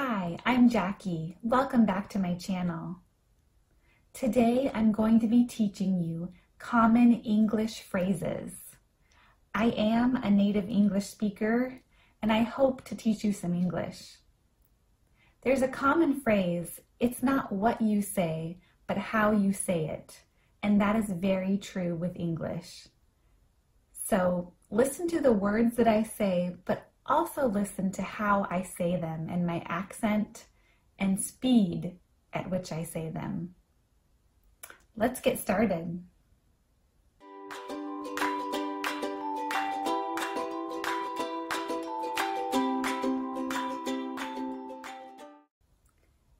Hi, I'm Jackie. Welcome back to my channel. Today I'm going to be teaching you common English phrases. I am a native English speaker and I hope to teach you some English. There's a common phrase, it's not what you say, but how you say it. And that is very true with English. So listen to the words that I say, but also listen to how I say them and my accent and speed at which I say them. Let's get started.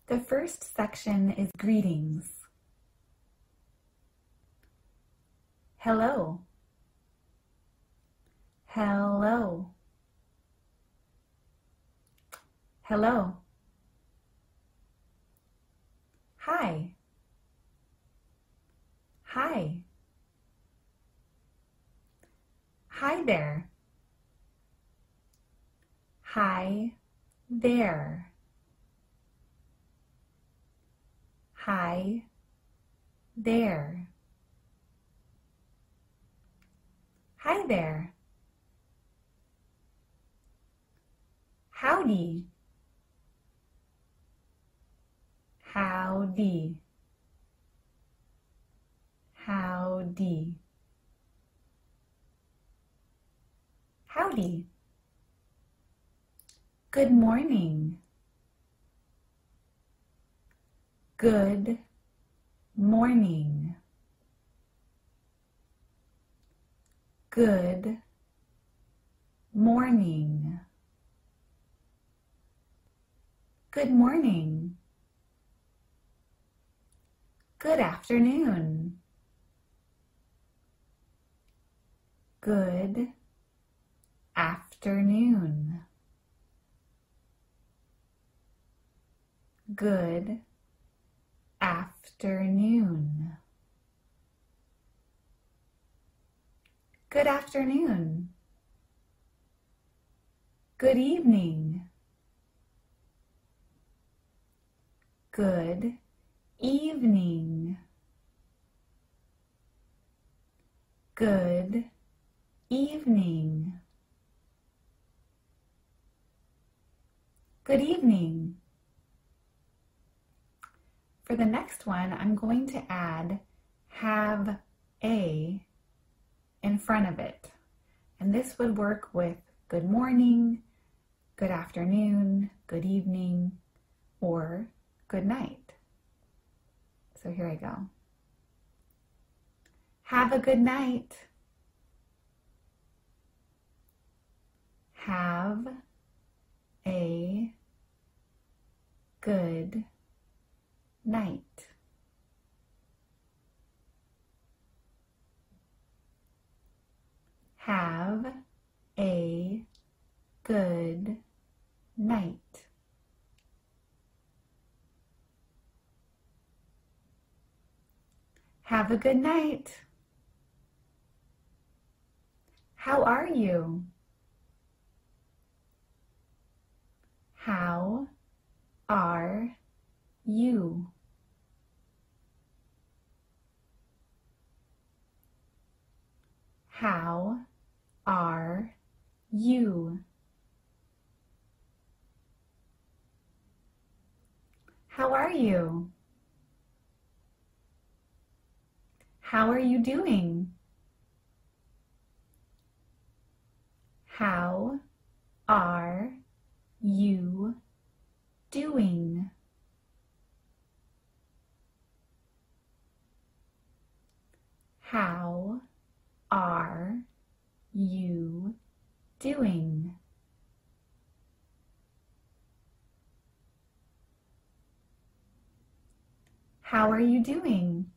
The first section is greetings. Hello. Hello. Hello. Hi. Hi. Hi there. Hi there. Hi there. Hi there. Howdy. Howdy. Howdy. Howdy. Good morning. Good morning. Good morning. Good morning. Good afternoon. Good afternoon. Good afternoon. Good afternoon. Good evening. Good evening. Good evening. Good evening. For the next one, I'm going to add have a in front of it. And this would work with good morning, good afternoon, good evening, or good night. So here I go. Have a good night. Have a good night. Have a good night. Have a good night. How are you? How are you? How are you? How are you? How are you doing? How are you doing? How are you doing? How are you doing?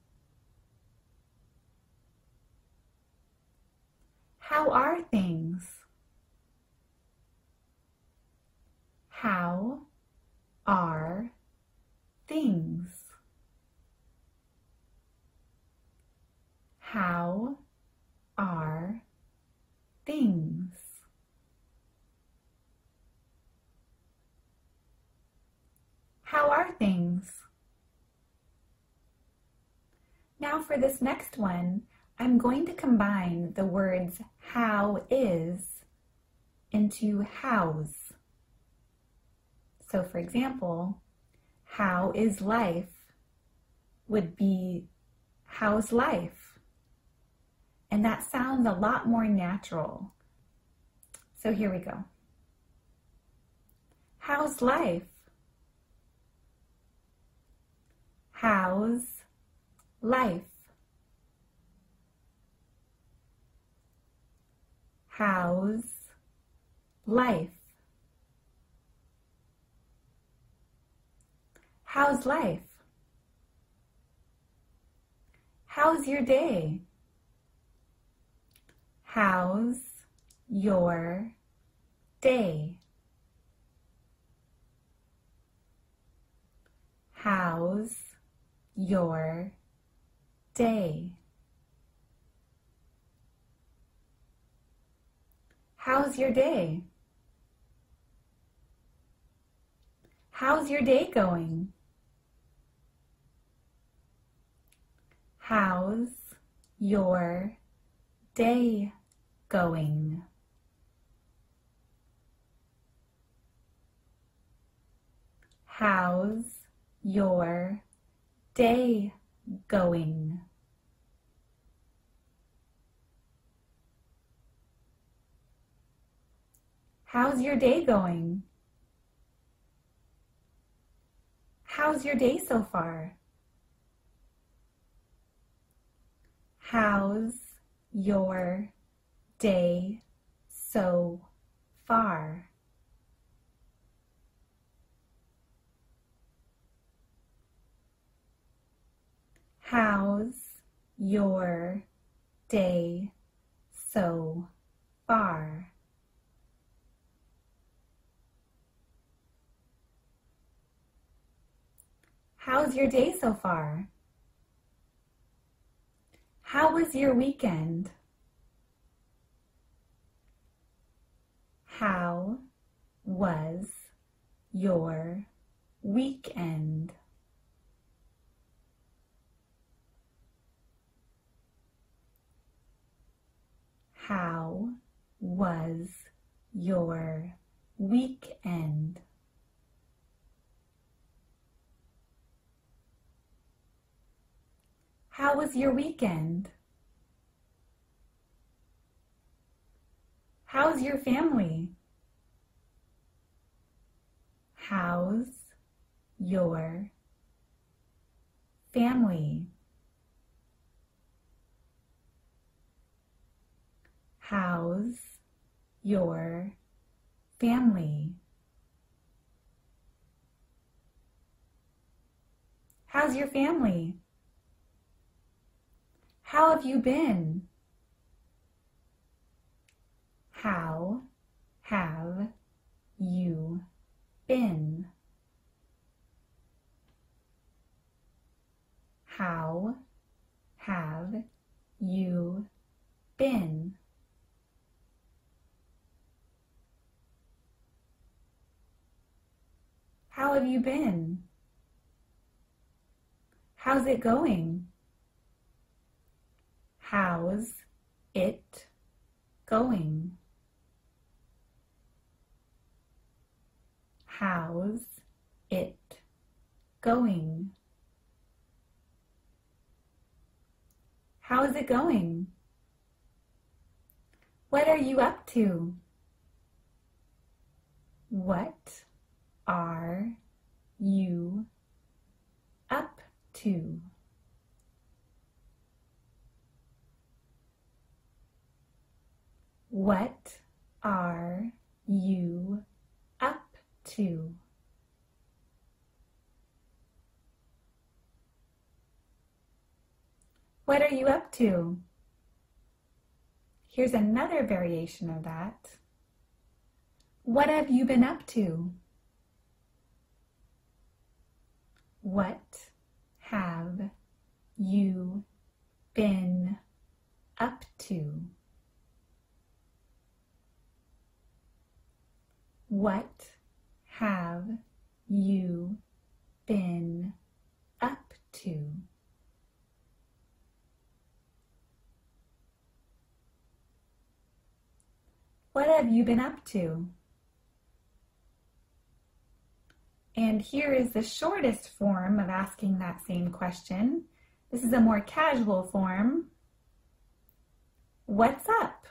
How are things? How are things? How are things? How are things. Now for this next one, I'm going to combine the words how is into hows. So for example, how is life would be how's life? And that sounds a lot more natural. So here we go. How's life? How's life? How's life? How's life? How's your day? How's your day? How's your day? How's your day? How's your day going? How's your day going? How's your day going? How's your day going? How's your day so far? How's your day so far? How's your day so far? How's your day so far? How was your weekend? How was your weekend? How was your weekend? How was your weekend? How's your family? How's your family? How's your family? How's your family? How have you been? How have you been? How have you been? How have you been? How's it going? How's it going? How's it going? How is it going? What are you up to? What are you up to? What are you up to? What are you up to? Here's another variation of that. What have you been up to? What have you been up to? What have you been up to? What have you been up to? And here is the shortest form of asking that same question. This is a more casual form. What's up?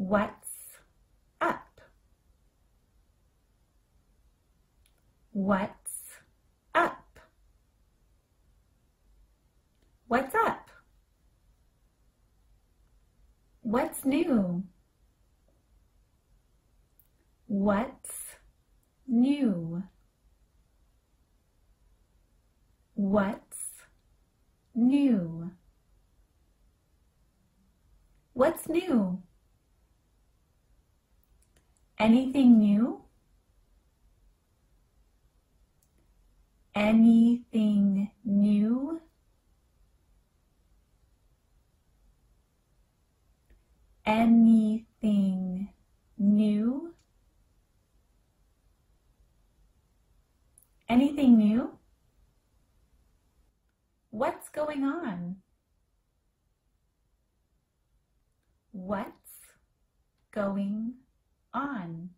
What's up? What's up? What's up? What's new? What's new? What's new? What's new? Anything new? Anything new? Anything new? Anything new? What's going on? What's going on?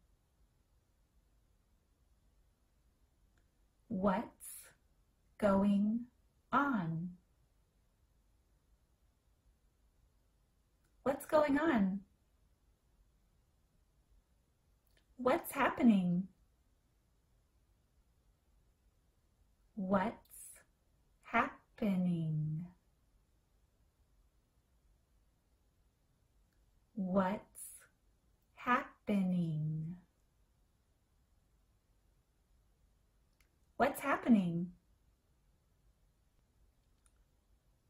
What's going on? What's going on? What's happening? What's happening? What's happening? What's happening?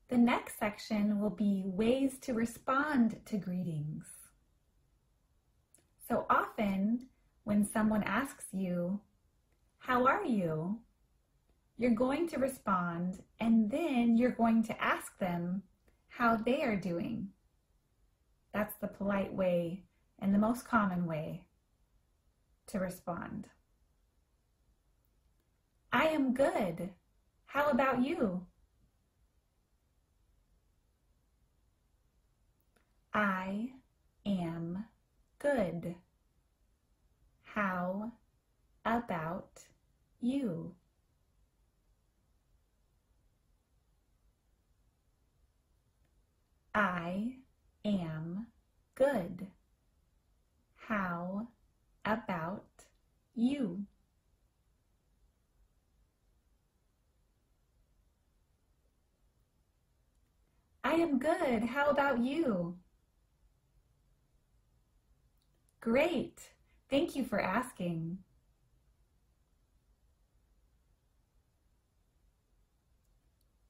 The next section will be ways to respond to greetings. So often, when someone asks you, How are you? you're going to respond and then you're going to ask them how they are doing. That's the polite way and the most common way to respond. I am good. How about you? I am good. How about you? I am good. How about you? I am good. How about you? Great. Thank you for asking.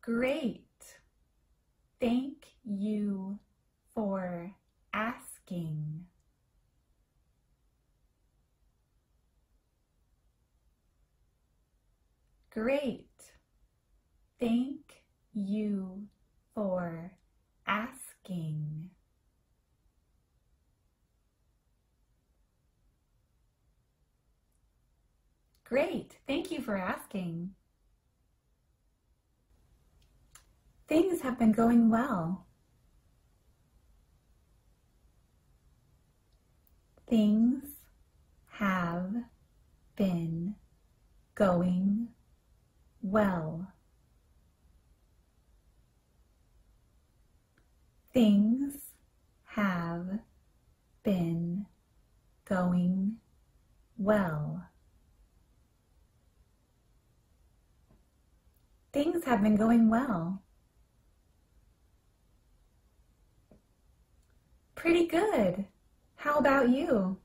Great. Thank you for asking. Great. Thank you for asking. Great. Thank you for asking. Things have been going well. Things have been going well. Things have been going well. Things have been going well. Pretty good. How about you?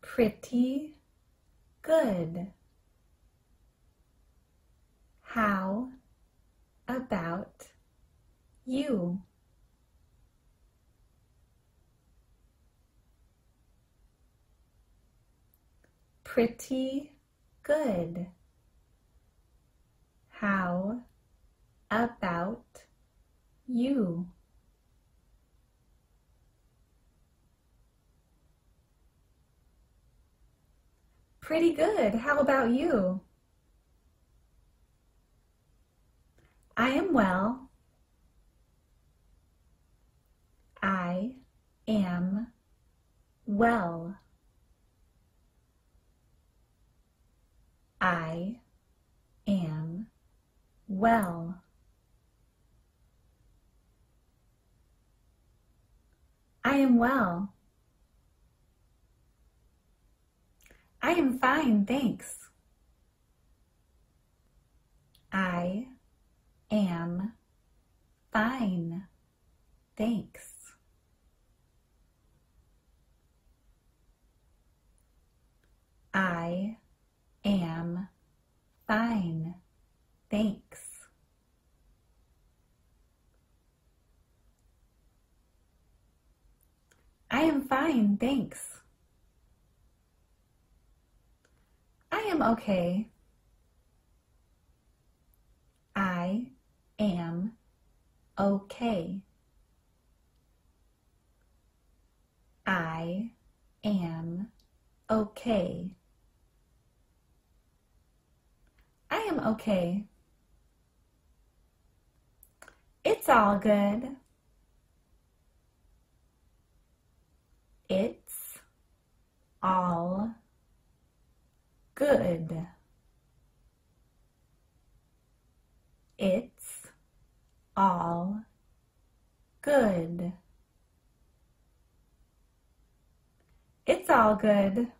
Pretty good. How about you? Pretty good. How about you. Pretty good. How about you? I am well. I am well. I am well. I am well. I am fine, thanks. I am fine, thanks. I am fine, thanks. I am fine, thanks. I am okay. I am okay. I am okay. I am okay. It's all good. It's all good. It's all good. It's all good.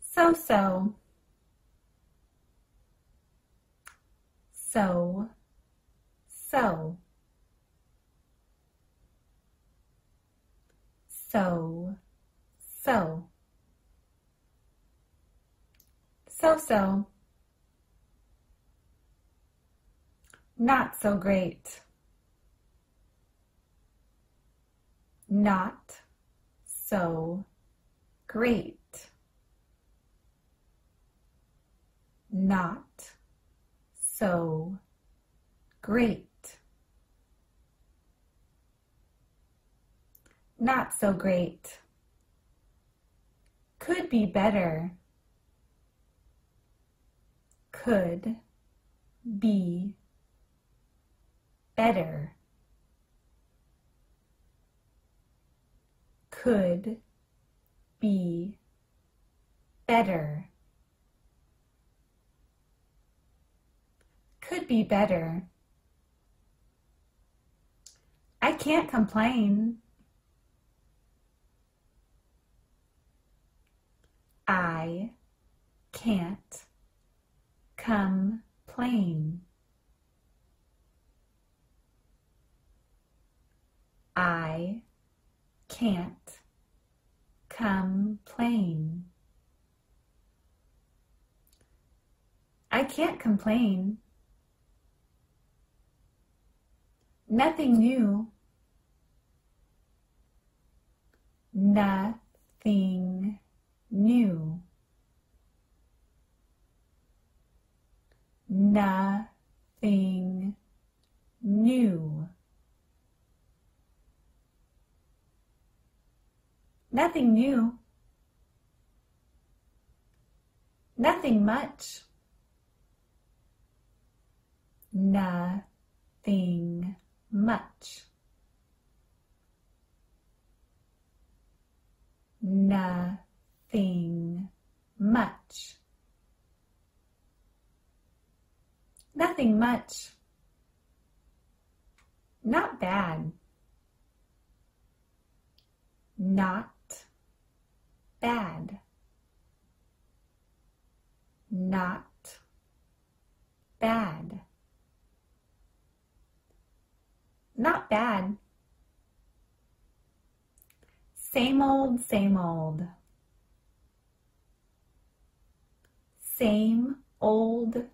So so. So so. So so. So so. Not so great. Not so great. Not so great. Not so great. Could be better. Could be better. Could be better. Could be better. I can't complain. I can't complain. I can't complain. I can't complain. Nothing new. Nothing new. Nothing new. Nothing new. Nothing much. Nothing much. Nothing much. Nothing much. Not bad. Not bad. Not bad. Not bad. Same old, same old. Same old,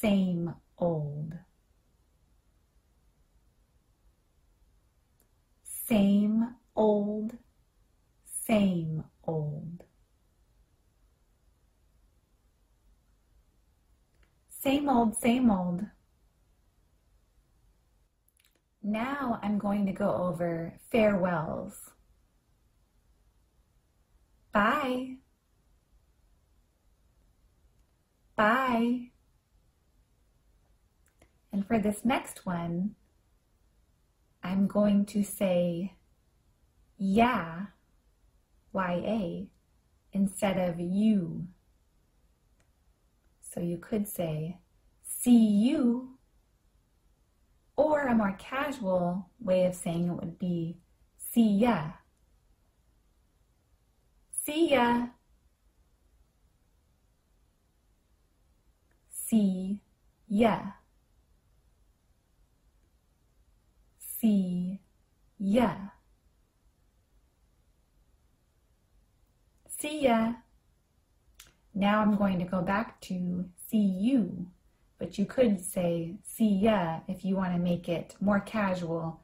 same old. Same old, same old. Same old, same old. Now I'm going to go over farewells. Bye. Bye. For this next one, I'm going to say yeah, Y-A, instead of you. So you could say see you, or a more casual way of saying it would be see ya. See ya. See ya. See ya. See ya. Now I'm going to go back to see you, but you could say see ya if you want to make it more casual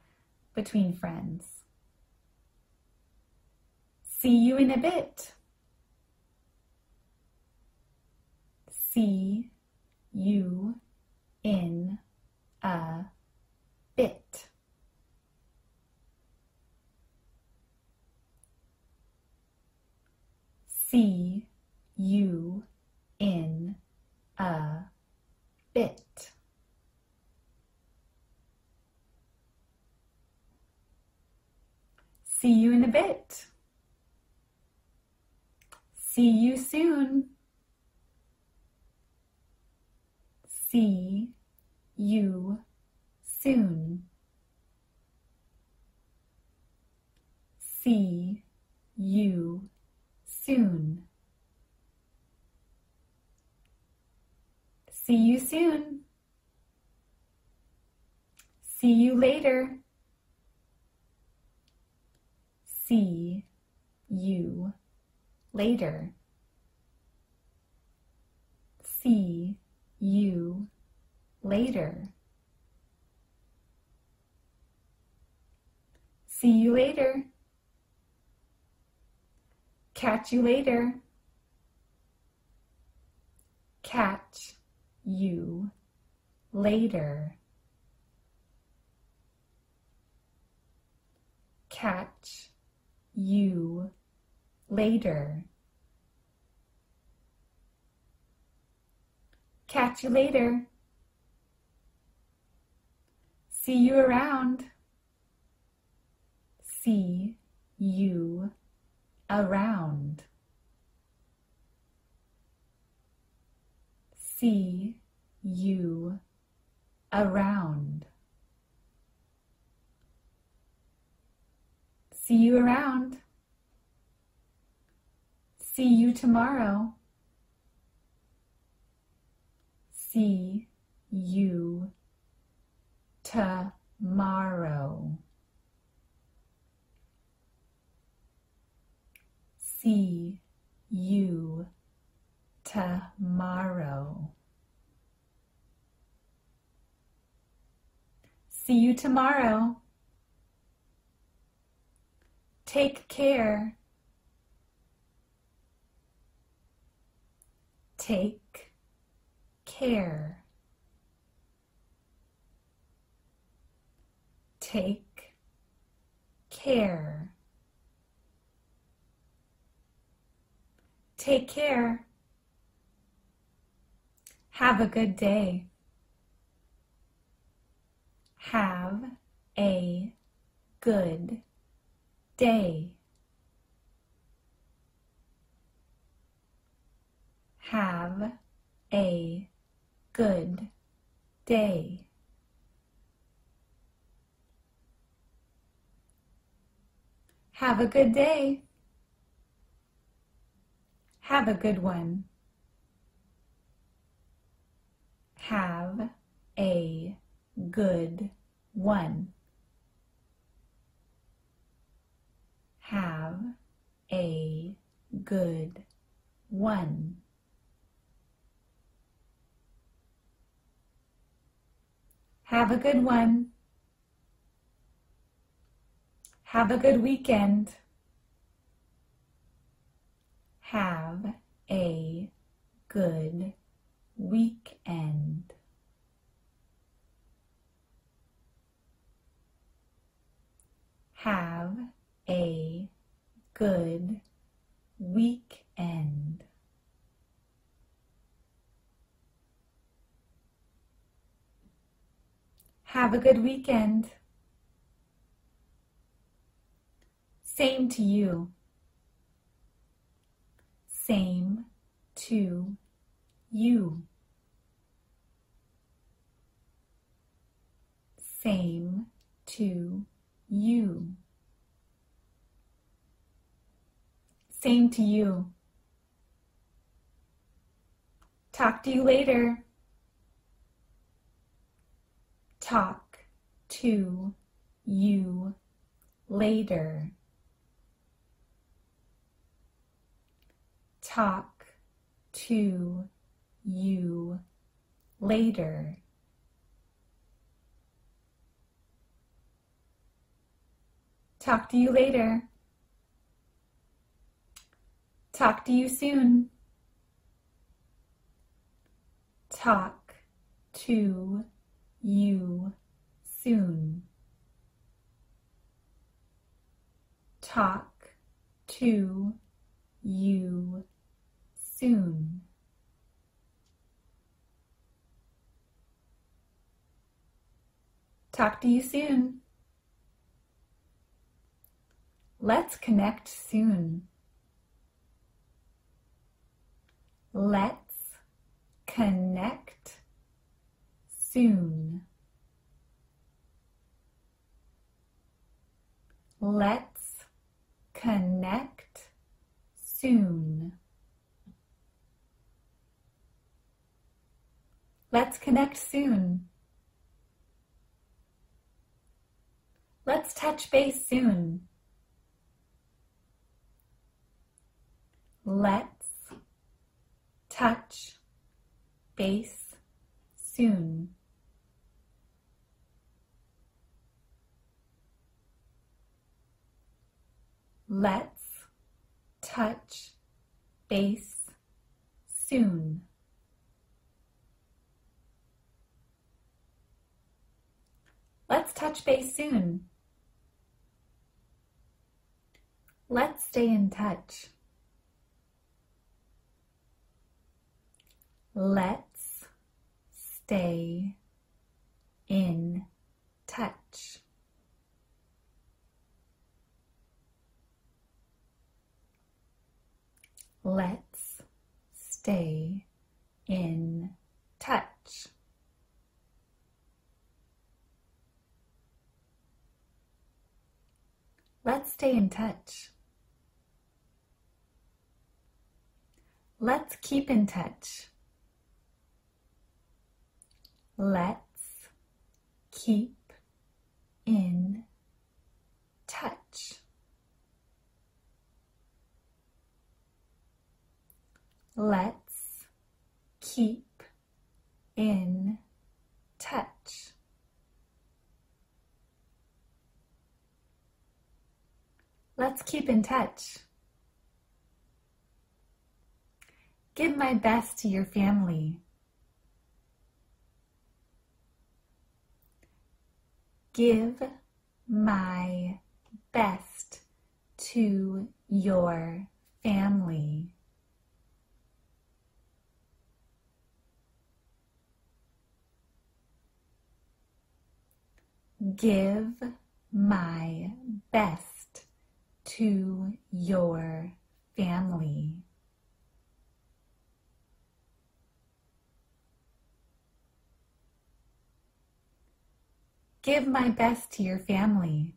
between friends. See you in a bit. See you in a bit. See you in a bit. See you in a bit. See you soon. See you soon. See you soon. See you soon. See you later. See you later. See you later. See you later. Catch you later. Catch you later. Catch you later. Catch you later. See you around. See you around. See you around. See you around. See you tomorrow. See you tomorrow. See you tomorrow. See you tomorrow. Take care. Take care. Take care. Take care. Have a good day. Have a good day. Have a good day. Have a good day. Have a good one. Have a good one. Have a good one. Have a good one. Have a good weekend. Have a good weekend. Have a good weekend. Have a good weekend. Same to you. Same to you. Same to you. Same to you. Talk to you later. Talk to you later. Talk to you later. Talk to you later. Talk to you soon. Talk to you soon. Talk to you soon. Talk to you soon. Let's connect soon. Let's connect soon. Let's connect soon. Let's connect soon. Let's touch base soon. Let's touch base soon. Let's touch base soon. Let's touch base soon. Let's stay in touch. Let's stay in touch. Let's stay in touch. Let's stay in touch. Let's keep in touch. Let's keep in touch. Let's keep in touch. Let's keep in touch. Give my best to your family. Give my best to your family. Give my best to your family. Give my best to your family.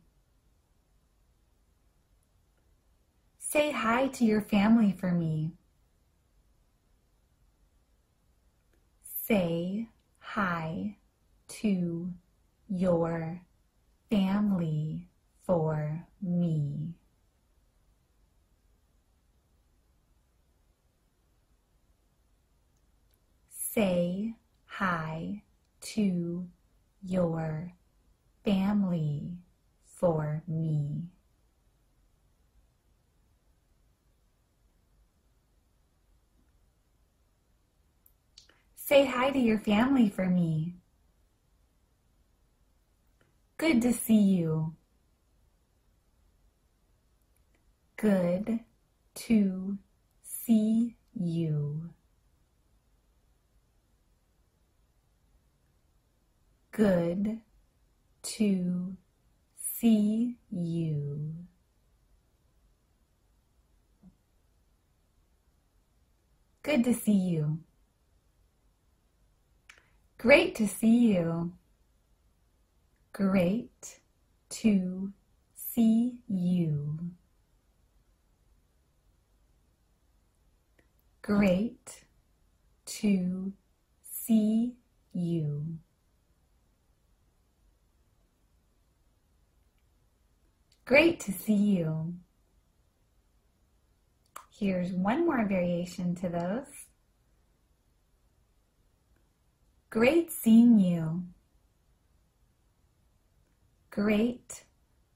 Say hi to your family for me. Say hi to your family for me. Say hi to your family for me. Say hi to your family for me. Good to see you. Good to see you. good to see you. Good to see you. Great to see you. Great to see you. Great to see you. Great to see you. Here's one more variation to those. Great seeing you. Great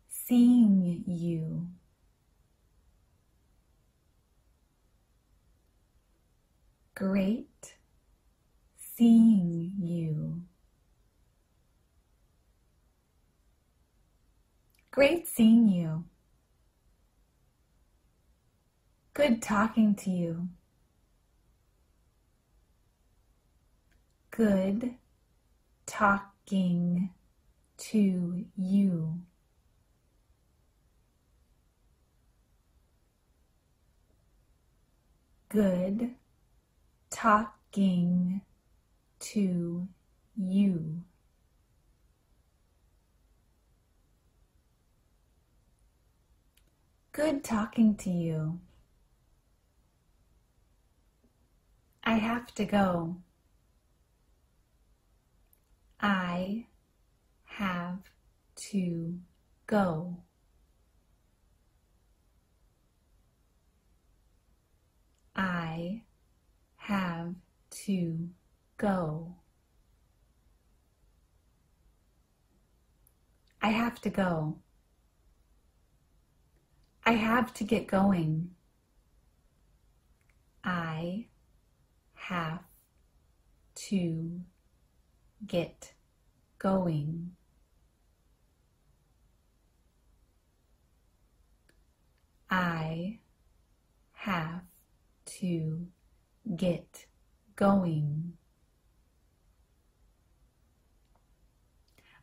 seeing you. Great seeing you. Great seeing you. Good talking to you. Good talking to you. Good talking to you. Good talking to you. I have to go. I have to go. I have to go. I have to go. I have to get going. I have to get going. I have to get going.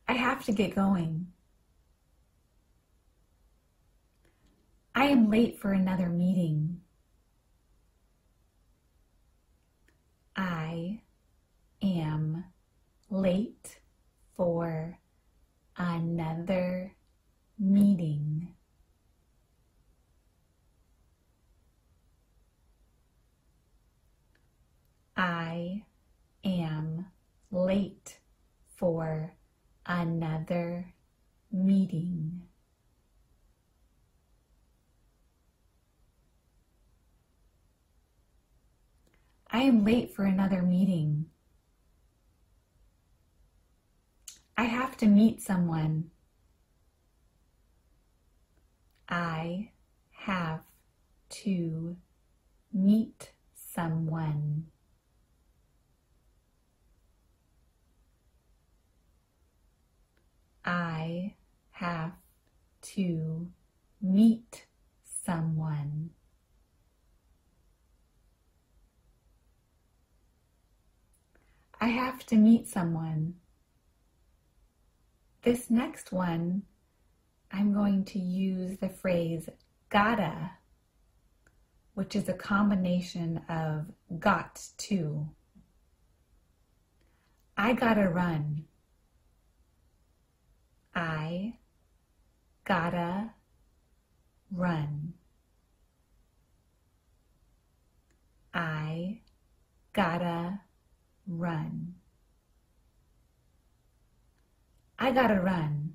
I have to get going. I am late for another meeting. I am late for another meeting. I am late for another meeting. I am late for another meeting. I have to meet someone. I have to meet someone. I have to meet someone. I have to meet someone. This next one, I'm going to use the phrase gotta, which is a combination of got to. I gotta run. I gotta run. I gotta run. I gotta run.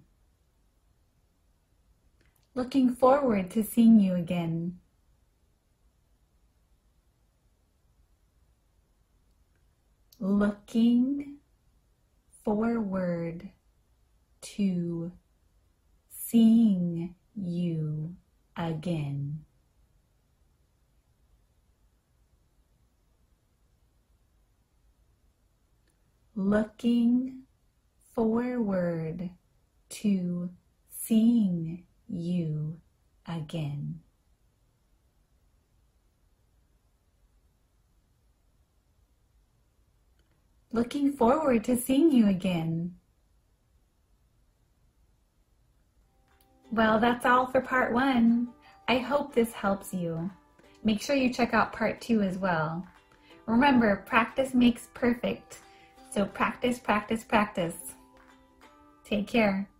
Looking forward to seeing you again. Looking forward to seeing you again. Looking forward to seeing you again. Looking forward to seeing you again. Well, that's all for part one. I hope this helps you. Make sure you check out part two as well. Remember, practice makes perfect. So practice, practice, practice. Take care.